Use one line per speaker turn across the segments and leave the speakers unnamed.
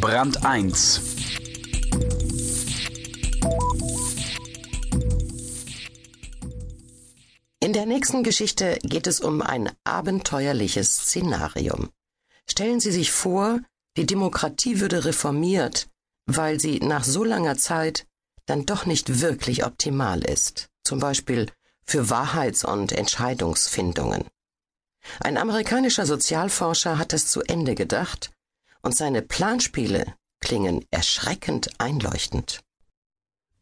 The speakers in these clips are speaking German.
Brand 1
In der nächsten Geschichte geht es um ein abenteuerliches Szenarium. Stellen Sie sich vor, die Demokratie würde reformiert, weil sie nach so langer Zeit dann doch nicht wirklich optimal ist, zum Beispiel für Wahrheits- und Entscheidungsfindungen. Ein amerikanischer Sozialforscher hat es zu Ende gedacht und seine Planspiele klingen erschreckend einleuchtend.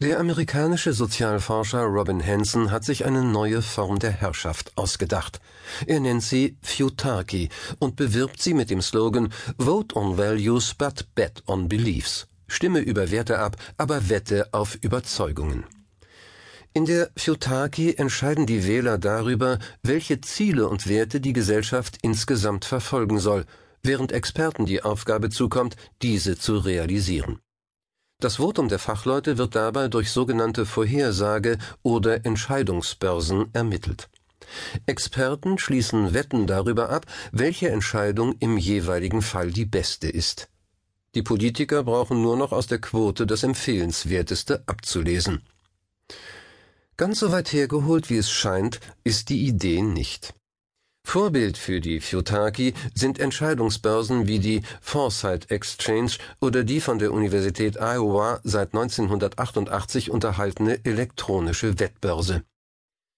Der amerikanische Sozialforscher Robin Hanson hat sich eine neue Form der Herrschaft ausgedacht. Er nennt sie Futarchy und bewirbt sie mit dem Slogan Vote on Values but bet on Beliefs. Stimme über Werte ab, aber wette auf Überzeugungen. In der Futarchy entscheiden die Wähler darüber, welche Ziele und Werte die Gesellschaft insgesamt verfolgen soll, während Experten die Aufgabe zukommt, diese zu realisieren. Das Votum der Fachleute wird dabei durch sogenannte Vorhersage oder Entscheidungsbörsen ermittelt. Experten schließen Wetten darüber ab, welche Entscheidung im jeweiligen Fall die beste ist. Die Politiker brauchen nur noch aus der Quote das Empfehlenswerteste abzulesen. Ganz so weit hergeholt, wie es scheint, ist die Idee nicht. Vorbild für die Futaki sind Entscheidungsbörsen wie die Foresight Exchange oder die von der Universität Iowa seit 1988 unterhaltene elektronische Wettbörse.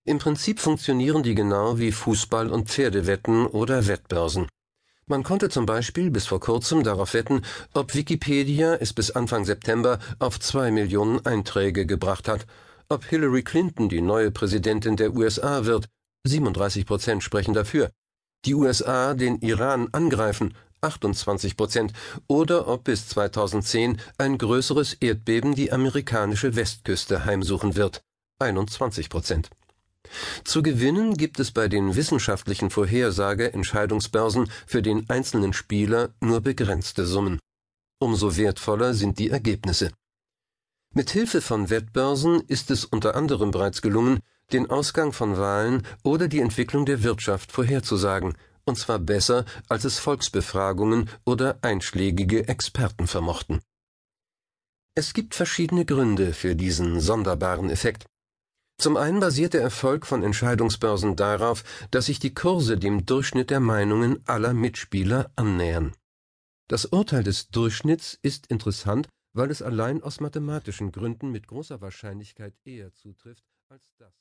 Im Prinzip funktionieren die genau wie Fußball- und Pferdewetten oder Wettbörsen. Man konnte zum Beispiel bis vor kurzem darauf wetten, ob Wikipedia es bis Anfang September auf zwei Millionen Einträge gebracht hat, ob Hillary Clinton die neue Präsidentin der USA wird 37 Prozent sprechen dafür. Die USA den Iran angreifen, 28 Prozent, oder ob bis 2010 ein größeres Erdbeben die amerikanische Westküste heimsuchen wird, 21 Prozent. Zu gewinnen gibt es bei den wissenschaftlichen Vorhersage-Entscheidungsbörsen für den einzelnen Spieler nur begrenzte Summen. Umso wertvoller sind die Ergebnisse. Mit Hilfe von Wettbörsen ist es unter anderem bereits gelungen, den Ausgang von Wahlen oder die Entwicklung der Wirtschaft vorherzusagen, und zwar besser, als es Volksbefragungen oder einschlägige Experten vermochten. Es gibt verschiedene Gründe für diesen sonderbaren Effekt. Zum einen basiert der Erfolg von Entscheidungsbörsen darauf, dass sich die Kurse dem Durchschnitt der Meinungen aller Mitspieler annähern. Das Urteil des Durchschnitts ist interessant, weil es allein aus mathematischen Gründen mit großer Wahrscheinlichkeit eher zutrifft als das